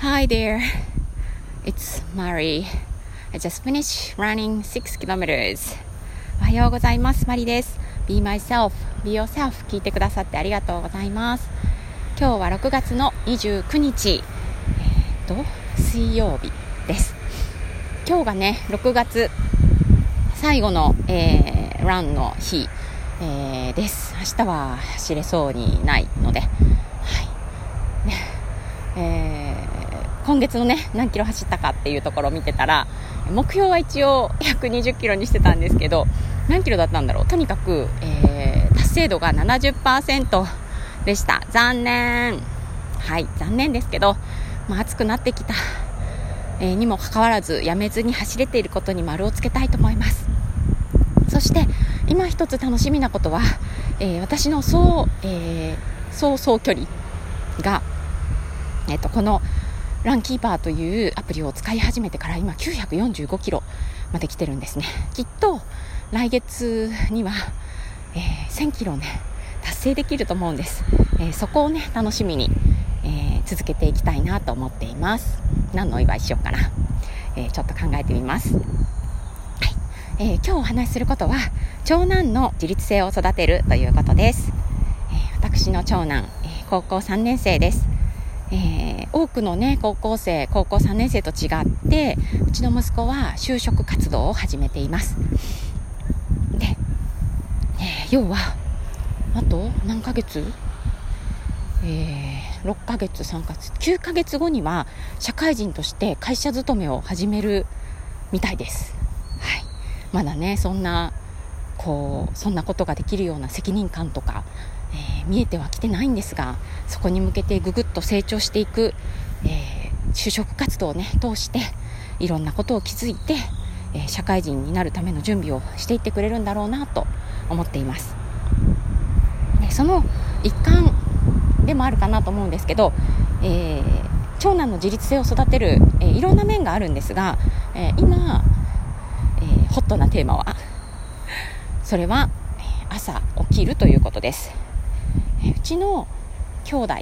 Hi there, it's Mari. I just finished running 6 kilometers. おはようございます。マリです。Be myself, be yourself 聞いてくださってありがとうございます。今日は6月の29日、えー、と、水曜日です。今日がね、6月最後の、えー、ランの日、えー、です。明日は走れそうにないので、はい。ね、えー、今月のね、何キロ走ったかっていうところを見てたら、目標は一応120キロにしてたんですけど、何キロだったんだろう？とにかく、えー、達成度が70%でした。残念。はい、残念ですけど、まあ、暑くなってきた、えー、にもかかわらず、やめずに走れていることに丸をつけたいと思います。そして今一つ楽しみなことは、えー、私の総,、えー、総総距離が、えーと、このランキーパーというアプリを使い始めてから今945キロまで来てるんですね。きっと来月には、えー、1000キロね達成できると思うんです、えー、そこをね楽しみに、えー、続けていきたいなと思っています。何のお祝いしようかな、えちょっと考えてみます。はい。えー、今日お話しすることは長男の自立性を育てるということです、えー、私の長男、え、高校3年生です、え多くのね高校生高校3年生と違ってうちの息子は就職活動を始めています。で、え要はあと何ヶ月？えー、6ヶ月3ヶ月。9ヶ月後には社会人として会社勤めを始めるみたいです。はい。まだねそんなこうそんなことができるような責任感とか、見えてはきてないんですがそこに向けてぐぐっと成長していく、えー、就職活動をね通していろんなことを気づいて、えー、社会人になるための準備をしていってくれるんだろうなと思っています。でその一環でもあるかなと思うんですけど、え長男の自立性を育てる、えいろんな面があるんですが、え今えホットなテーマはそれは朝起きるということです。うちの兄弟、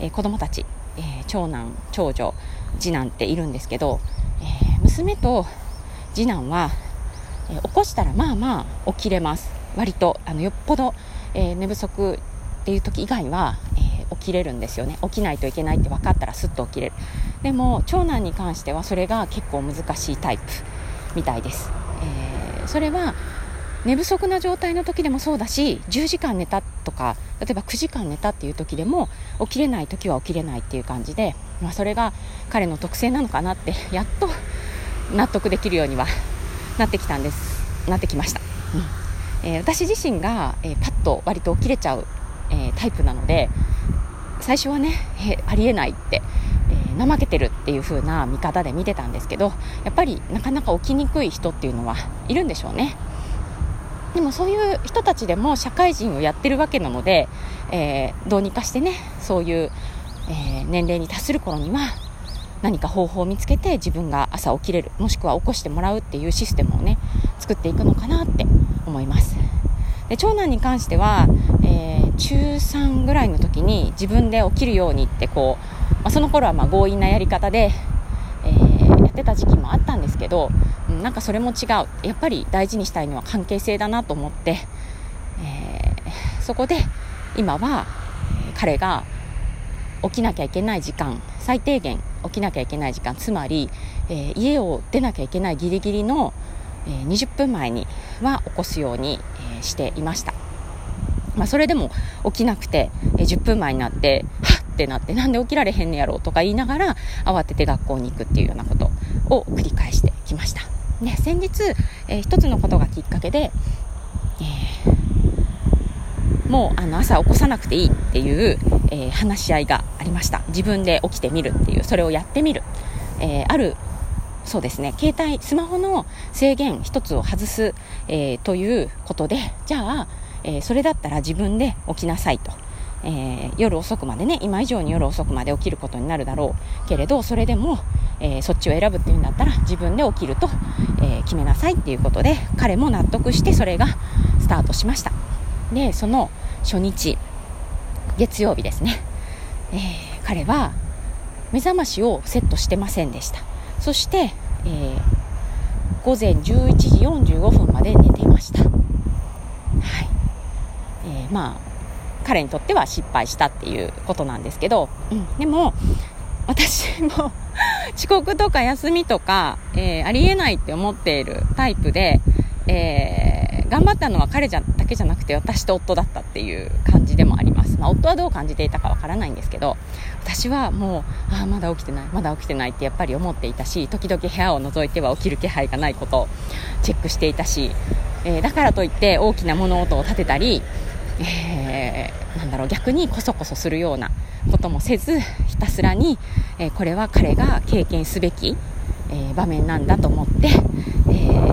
え子供たち、え長男長女次男っているんですけど、え娘と次男は、え起こしたらまあまあ起きれます。割とあのよっぽど、え寝不足っていう時以外は、え起きれるんですよね。起きないといけないって分かったらすっと起きれる。でも長男に関してはそれが結構難しいタイプみたいです。えー、それは寝不足な状態の時でもそうだし10時間寝たとか例えば9時間寝たっていう時でも起きれない時は起きれないっていう感じで、まあ、それが彼の特性なのかなって やっと納得できるようにはなってきたんです。なってきました、うん。えー、私自身が、えー、パッと割と起きれちゃう、えー、タイプなので最初はね、えありえないって怠けてるっていう風な見方で見てたんですけどやっぱりなかなか起きにくい人っていうのはいるんでしょうねでもそういう人たちでも社会人をやってるわけなので、えー、どうにかしてねそういう、えー、年齢に達する頃には何か方法を見つけて自分が朝起きれるもしくは起こしてもらうっていうシステムをね作っていくのかなって思います。で長男に関しては、えー、中3ぐらいの時に自分で起きるようにってこうまあ、その頃はま強引なやり方で、えー、やってた時期もあったんですけど、なんかそれも違うやっぱり大事にしたいのは関係性だなと思って、えー、そこで今は、彼が起きなきゃいけない時間最低限起きなきゃいけない時間つまり、えー、家を出なきゃいけないギリギリの、えー、20分前には起こすように、えー、していました、まあ、それでも起きなくて、え10分前になってはっってなってなんで起きられへんねやろうとか言いながら慌てて学校に行くっていうようなことを繰り返して。ね、先日、えー、一つのことがきっかけで、えー、もうあの朝起こさなくていいっていう、えー、話し合いがありました。自分で起きてみるっていうそれをやってみる、えあるそうですね。携帯スマホの制限1つを外す、えということでじゃあ、えそれだったら自分で起きなさいと。え、夜遅くまでね今以上に夜遅くまで起きることになるだろうけれどそれでも、えー、そっちを選ぶっていうんだったら自分で起きると、えー、決めなさいっていうことで彼も納得してそれがスタートしました。でその初日月曜日ですね、え彼は目覚ましをセットしてませんでした。そして、え、午前11時45分まで寝ていました。はい、えー、まあ彼にとっては失敗したっていうことなんですけど、うん、でも私も 遅刻とか休みとか、えー、ありえないって思っているタイプで、えー、頑張ったのは彼じゃだけじゃなくて私と夫だったっていう感じでもあります、まあ、夫はどう感じていたかわからないんですけど私はもうああまだ起きてないまだ起きてないってやっぱり思っていたし時々部屋を覗いては起きる気配がないことをチェックしていたし、えー、だからといって大きな物音を立てたり、えー、なんだろう逆にこそこそするようなこともせずひたすらに、え、これは彼が経験すべき、え、場面なんだと思って、えー、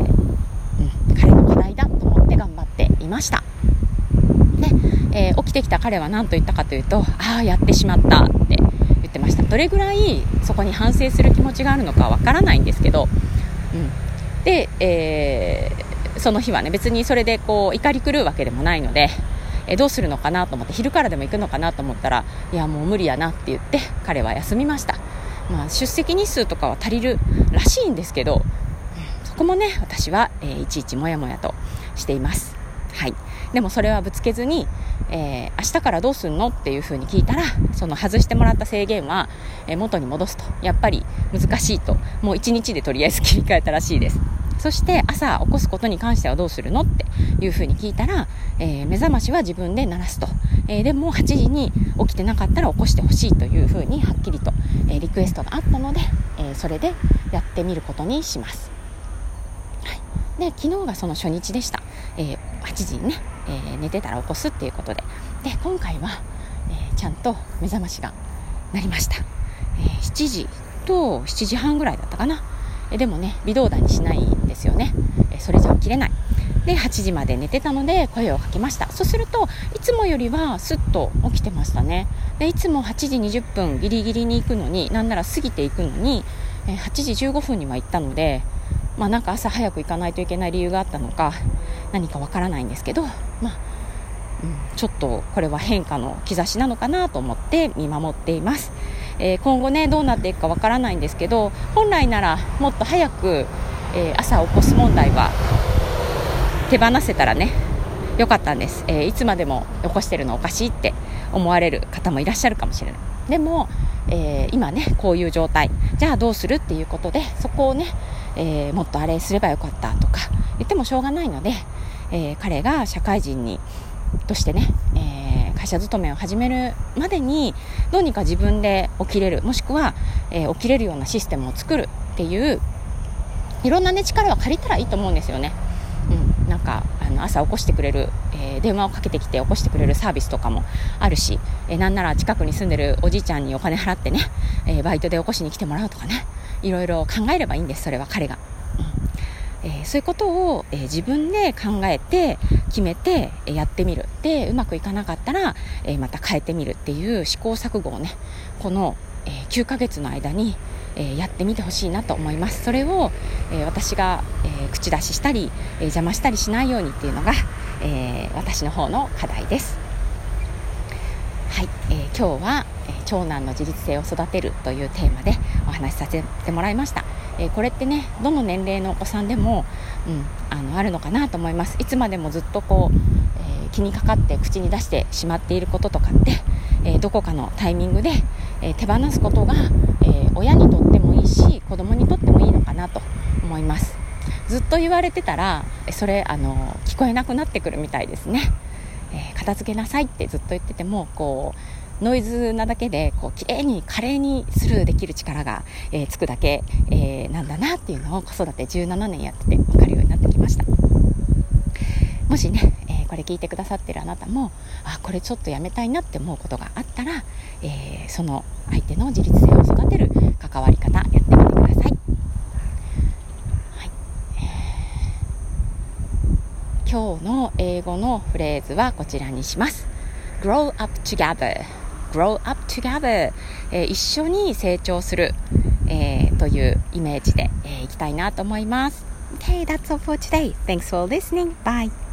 うん、彼の課題だと思って頑張っていました。で、え起きてきた彼は何と言ったかというとああやってしまったって言ってました。どれぐらいそこに反省する気持ちがあるのかわからないんですけど、うん、で、えーその日はね別にそれでこう怒り狂うわけでもないのでえどうするのかなと思って昼からでも行くのかなと思ったらいやもう無理やなって言って彼は休みました、まあ、出席日数とかは足りるらしいんですけど、そこもね私は、えー、いちいちもやもやとしています。はい。でもそれはぶつけずに、えー、明日からどうすんのっていうふうに聞いたらその外してもらった制限は、えー、元に戻すと。やっぱり難しいと。もう1日でとりあえず切り替えたらしいです。そして朝起こすことに関してはどうするのっていうふうに聞いたら、えー、目覚ましは自分で鳴らすと、えー、でも8時に起きてなかったら起こしてほしいというふうにはっきりと、えー、リクエストがあったので、えそれでやってみることにします、はい、で昨日がその初日でした、え8時にね、え寝てたら起こすっていうことで。で今回は、えちゃんと目覚ましが鳴りました、え7時と7時半ぐらいだったかな。えでもね微動だにしないですよね。えそれじゃ起きれない。で8時まで寝てたので声をかけました。そうするといつもよりはすっと起きてましたね。でいつも8時20分ギリギリに行くのになんなら過ぎていくのにえ8時15分には行ったのでまあなんか朝早く行かないといけない理由があったのか何かわからないんですけどまあうん、ちょっとこれは変化の兆しなのかなと思って見守っています。えー、今後ねどうなっていくかわからないんですけど本来ならもっと早く、えー、朝起こす問題は手放せたらねよかったんです、えー、いつまでも起こしてるのおかしいって思われる方もいらっしゃるかもしれない。でも、え今ねこういう状態。じゃあどうするっていうことでそこをね、えもっとあれすればよかったとか言ってもしょうがないので、え彼が社会人にとしてね、え会社勤めを始めるまでにどうにか自分で起きれる。もしくは、え、起きれるようなシステムを作るっていういろんな、ね、力を借りたらいいと思うんですよね。うん、なんかあの朝起こしてくれる、えー、電話をかけてきて起こしてくれるサービスとかもあるし、えー、なんなら近くに住んでるおじいちゃんにお金払ってね、えー、バイトで起こしに来てもらうとかねいろいろ考えればいいんですそれは彼が。え、そういうことを、え、自分で考えて決めて、え、やってみるでうまくいかなかったら、えまた変えてみるっていう試行錯誤をねこの、え9ヶ月の間に、えやってみてほしいなと思います。それを、え私が、え口出ししたり、え邪魔したりしないようにっていうのが、え私の方の課題です。はい、え今日は、え長男の自立性を育てるというテーマでお話しさせてもらいました。えー、これってねどの年齢のお子さんでも、うん、あのあるのかなと思います。いつまでもずっとこう、えー、気にかかって口に出してしまっていることとかって、えー、どこかのタイミングで、え手放すことが、え親にとっていいし子供にとってもいいのかなと思います。ずっと言われてたらそれあの聞こえなくなってくるみたいですね、え片付けなさいってずっと言っててもこうノイズなだけでこう綺麗に華麗にスルーできる力が、えー、つくだけ、えー、なんだなっていうのを子育て17年やってて分かるようになってきました。もしね、えー、これ聞いてくださってるあなたもあこれちょっとやめたいなって思うことがあったら、えーその相手の自立性を育てる関わり方やってみてください、はいえー今日の英語のフレーズはこちらにします Grow up together grow up together、えー、一緒に成長する、えー、というイメージで、えー、いきたいなと思います。Okay, that's all for today. Thanks for listening. Bye.